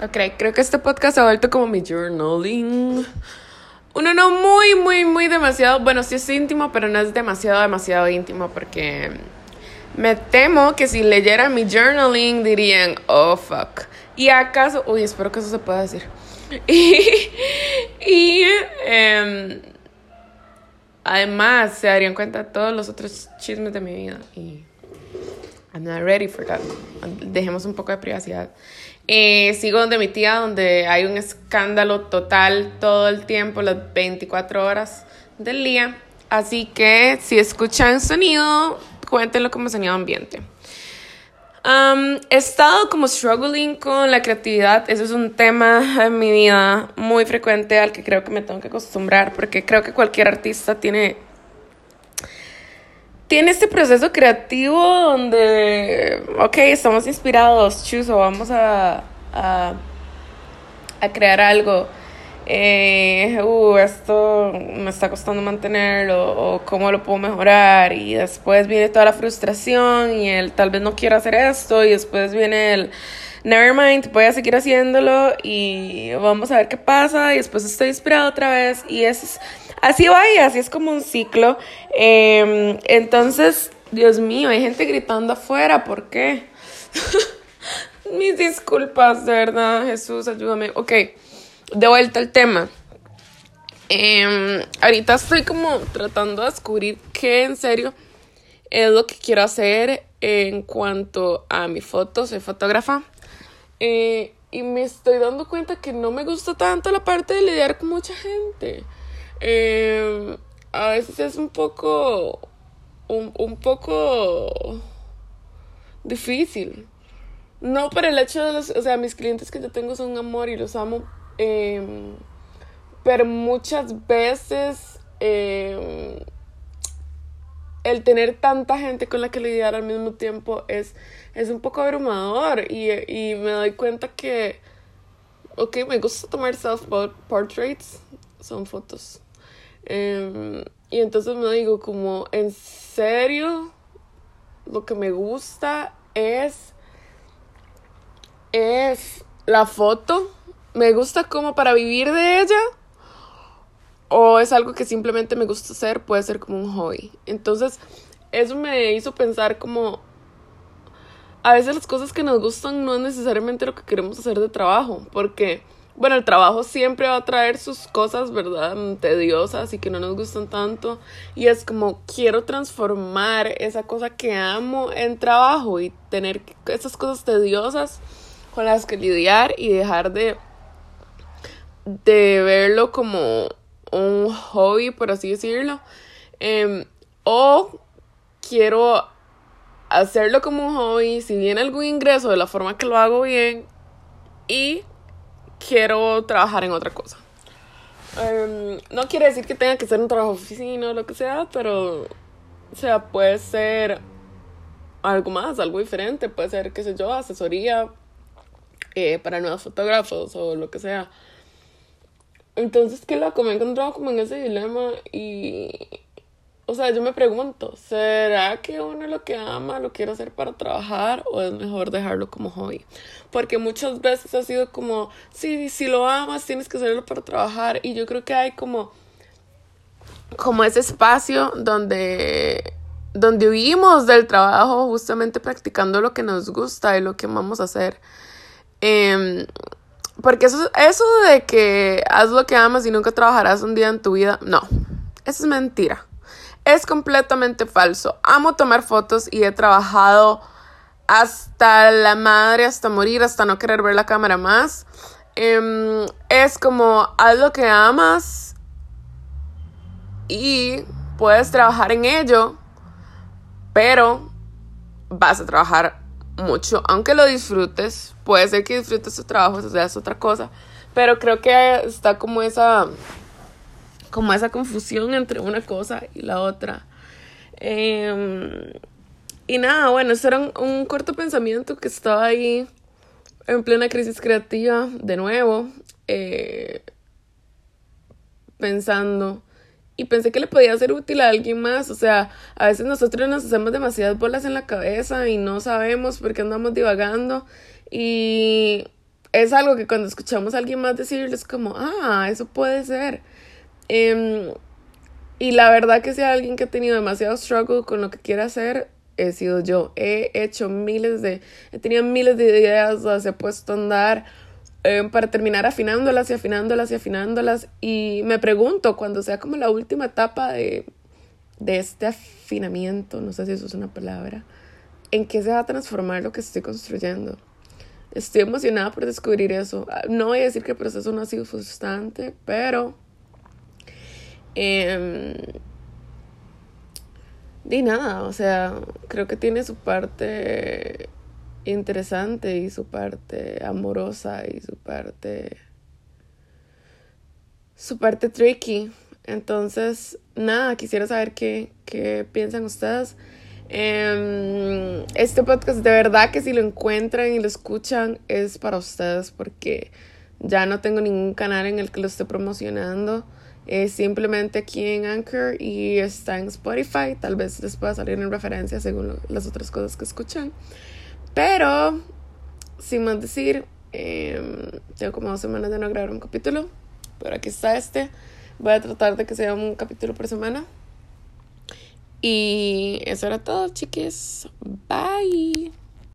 Ok, creo que este podcast ha vuelto como mi journaling. Uno no muy, muy, muy demasiado. Bueno, sí es íntimo, pero no es demasiado, demasiado íntimo porque me temo que si leyeran mi journaling dirían, oh fuck. Y acaso, uy, espero que eso se pueda decir. Y, em, además se darían cuenta de todos los otros chismes de mi vida. Y I'm not ready for that. Dejemos un poco de privacidad. Eh, sigo donde mi tía, donde hay un escándalo total todo el tiempo, las 24 horas del día. Así que si escuchan sonido, cuéntenlo como sonido ambiente. he estado como struggling con la creatividad. Eso es un tema en mi vida muy frecuente al que creo que me tengo que acostumbrar porque creo que cualquier artista tiene tiene este proceso creativo donde, ok, estamos inspirados, chuso, vamos a, a, crear algo. Eh, uh, esto me está costando mantenerlo, o cómo lo puedo mejorar, y después viene toda la frustración, y él tal vez no quiera hacer esto, y después viene el never mind, voy a seguir haciéndolo, y vamos a ver qué pasa, y después estoy inspirado otra vez, y es así va y así es como un ciclo. Em, entonces, Dios mío, hay gente gritando afuera, ¿por qué? Mis disculpas, de verdad, Jesús, ayúdame. Ok, de vuelta al tema. Em, ahorita estoy como tratando de descubrir qué en serio es lo que quiero hacer en cuanto a mi foto, soy fotógrafa. Eh, y me estoy dando cuenta que no me gusta tanto la parte de lidiar con mucha gente. Eh, a veces es un poco, un, un poco difícil. No por el hecho de los, o sea, mis clientes que yo tengo son amor y los amo, em, pero muchas veces el tener tanta gente con la que lidiar al mismo tiempo es, es un poco abrumador y, y me doy cuenta que, ok, me gusta tomar self-portraits, son fotos Em, y entonces me digo como, en serio, lo que me gusta es, es la foto. Me gusta como para vivir de ella. O es algo que simplemente me gusta hacer, puede ser como un hobby. Entonces, eso me hizo pensar como, a veces las cosas que nos gustan no es necesariamente lo que queremos hacer de trabajo, porque bueno, el trabajo siempre va a traer sus cosas, ¿verdad? Tediosas y que no nos gustan tanto. Y es como quiero transformar esa cosa que amo en trabajo y tener esas cosas tediosas con las que lidiar y dejar de, de verlo como un hobby, por así decirlo. Em, o quiero hacerlo como un hobby, si viene algún ingreso de la forma que lo hago bien y quiero trabajar en otra cosa. Em, no quiere decir que tenga que ser un trabajo oficina o lo que sea, pero, o sea, puede ser algo más, algo diferente, puede ser, qué sé yo, asesoría eh, para nuevos fotógrafos o lo que sea. Entonces, qué loco, me he encontrado como en ese dilema y, o sea, yo me pregunto, ¿será que uno lo que ama lo quiere hacer para trabajar o es mejor dejarlo como hobby? Porque muchas veces ha sido como, sí, si lo amas tienes que hacerlo para trabajar y yo creo que hay como, como ese espacio donde, donde huimos del trabajo justamente practicando lo que nos gusta y lo que amamos hacer. Em, porque eso, eso de que haz lo que amas y nunca trabajarás un día en tu vida, no, eso es mentira es completamente falso. Amo tomar fotos y he trabajado hasta la madre, hasta morir, hasta no querer ver la cámara más. Em, es como, haz lo que amas y puedes trabajar en ello, pero vas a trabajar mucho, aunque lo disfrutes. Puede ser que disfrutes tu trabajo, eso sea, es otra cosa. Pero creo que está como esa como esa confusión entre una cosa y la otra. Em, y nada, bueno, eso era un, corto pensamiento que estaba ahí en plena crisis creativa, de nuevo, eh, pensando. Y pensé que le podía ser útil a alguien más. O sea, a veces nosotros nos hacemos demasiadas bolas en la cabeza y no sabemos por qué andamos divagando. Y es algo que cuando escuchamos a alguien más decirles como, ah, eso puede ser. Em, y la verdad que hay alguien que ha tenido demasiado struggle con lo que quiere hacer, he sido yo. He hecho miles de, he tenido miles de ideas, las he puesto a andar em, para terminar afinándolas y afinándolas y afinándolas. Y me pregunto, cuando sea como la última etapa de, de este afinamiento, no sé si eso es una palabra, ¿en qué se va a transformar lo que estoy construyendo? Estoy emocionada por descubrir eso. No voy a decir que el proceso no ha sido frustrante, pero... Eh, nada, o sea, creo que tiene su parte interesante y su parte amorosa y su parte... su parte tricky. Entonces, nada, quisiera saber qué, qué piensan ustedes. Em, este podcast de verdad que si lo encuentran y lo escuchan es para ustedes porque ya no tengo ningún canal en el que lo esté promocionando. Es simplemente aquí en Anchor y está en Spotify. Tal vez les pueda salir en referencia según las otras cosas que escuchan. Pero, sin más decir, em, tengo como dos semanas de no grabar un capítulo. Pero aquí está este. Voy a tratar de que sea un capítulo por semana. Y eso era todo, chiques. Bye.